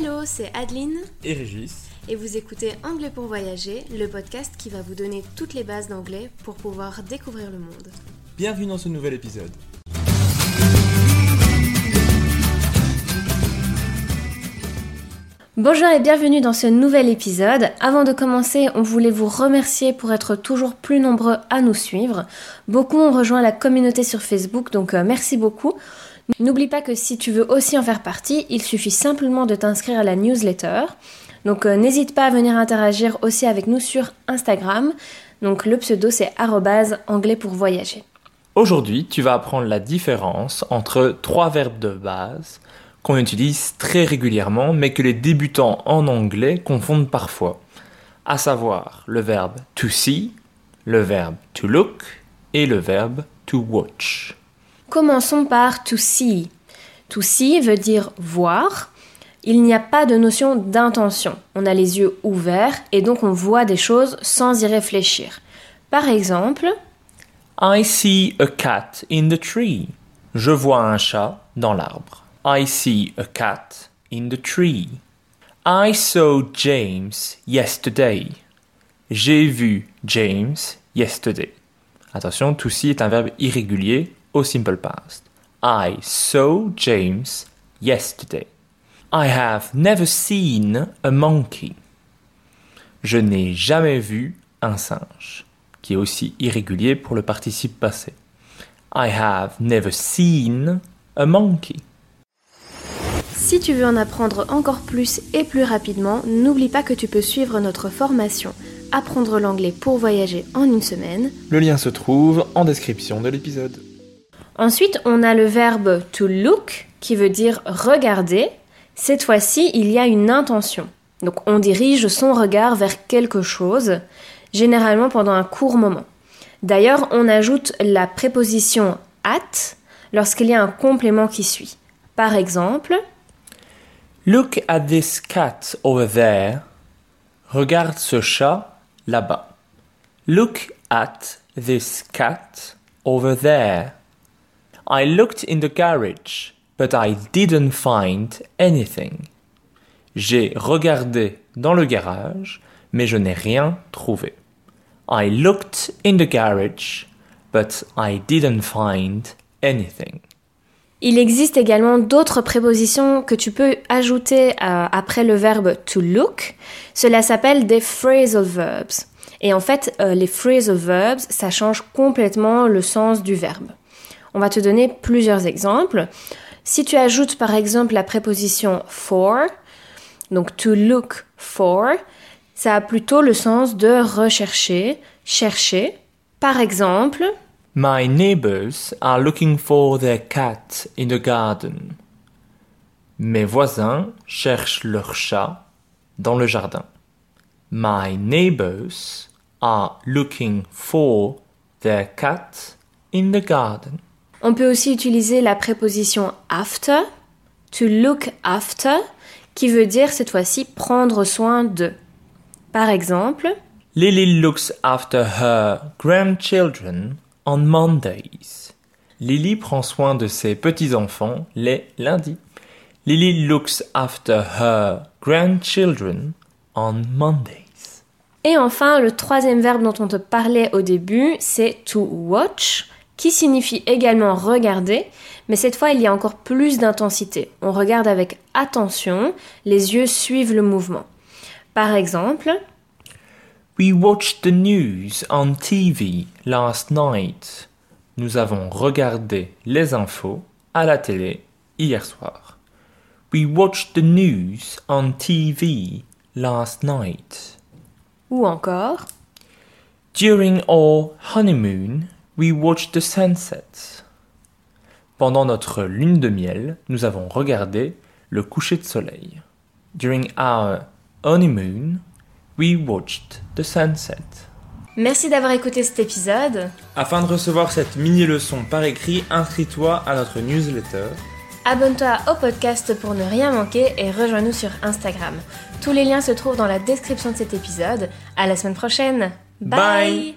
Hello, c'est Adeline et Régis. et vous écoutez Anglais pour voyager, le podcast qui va vous donner toutes les bases d'anglais pour pouvoir découvrir le monde. Bienvenue dans ce nouvel épisode. Bonjour et bienvenue dans ce nouvel épisode. Avant de commencer, on voulait vous remercier pour être toujours plus nombreux à nous suivre. Beaucoup ont rejoint la communauté sur Facebook, donc euh, merci beaucoup. N'oublie pas que si tu veux aussi en faire partie, il suffit simplement de t'inscrire à la newsletter. Donc euh, n'hésite pas à venir interagir aussi avec nous sur Instagram. Donc le pseudo c'est anglais pour voyager. Aujourd'hui, tu vas apprendre la différence entre trois verbes de base qu'on utilise très régulièrement mais que les débutants en anglais confondent parfois. À savoir le verbe to see, le verbe to look et le verbe to watch. Commençons par to see. To see veut dire voir. Il n'y a pas de notion d'intention. On a les yeux ouverts et donc on voit des choses sans y réfléchir. Par exemple, I see a cat in the tree. Je vois un chat dans l'arbre. I see a cat in the tree. I saw James yesterday. J'ai vu James yesterday. Attention, to see est un verbe irrégulier au simple past. I saw James yesterday. I have never seen a monkey. Je n'ai jamais vu un singe, qui est aussi irrégulier pour le participe passé. I have never seen a monkey. si tu veux en apprendre encore plus et plus rapidement, n'oublie pas que tu peux suivre notre formation Apprendre l'anglais pour voyager en une semaine. Le lien se trouve en description de l'épisode. Ensuite, on a le verbe to look qui veut dire regarder. Cette fois-ci, il y a une intention. Donc on dirige son regard vers quelque chose, généralement pendant un court moment. D'ailleurs, on ajoute la préposition at lorsqu'il y a un complément qui suit. Par exemple, Look at this cat over there. Regarde ce chat là-bas. Look at this cat over there. I looked in the garage, but I didn't find anything. J'ai regardé dans le garage, mais je n'ai rien trouvé. I looked in the garage, but I didn't find anything. il existe également d'autres prépositions que tu peux ajouter euh, après le verbe to look. Cela s'appelle des phrasal verbs. Et en fait, euh, les phrasal verbs, ça change complètement le sens du verbe. On va te donner plusieurs exemples. Si tu ajoutes par exemple la préposition for, donc to look for, ça a plutôt le sens de rechercher, chercher. Par exemple, My neighbors are looking for their cat in the garden. Mes voisins cherchent leur chat dans le jardin. My neighbors are looking for their cat in the garden. On peut aussi utiliser la préposition after, to look after, qui veut dire cette fois-ci prendre soin de. Par exemple, Lily looks after her grandchildren on Mondays. Lily prend soin de ses petits-enfants les lundis. Lily looks after her grandchildren on Mondays. Et enfin, le troisième verbe dont on te parlait au début, c'est to watch, qui signifie également regarder, mais cette fois il y a encore plus d'intensité. On regarde avec attention, les yeux suivent le mouvement. Par exemple, We watched the news on TV last night. Nous avons regardé les infos à la télé hier soir. We watched the news on TV last night. ou encore, During our honeymoon, We watched the sunset. Pendant notre lune de miel, nous avons regardé le coucher de soleil. During our honeymoon, we watched the sunset. Merci d'avoir écouté cet épisode. Afin de recevoir cette mini-leçon par écrit, inscris-toi à notre newsletter. Abonne-toi au podcast pour ne rien manquer et rejoins-nous sur Instagram. Tous les liens se trouvent dans la description de cet épisode. À la semaine prochaine. Bye.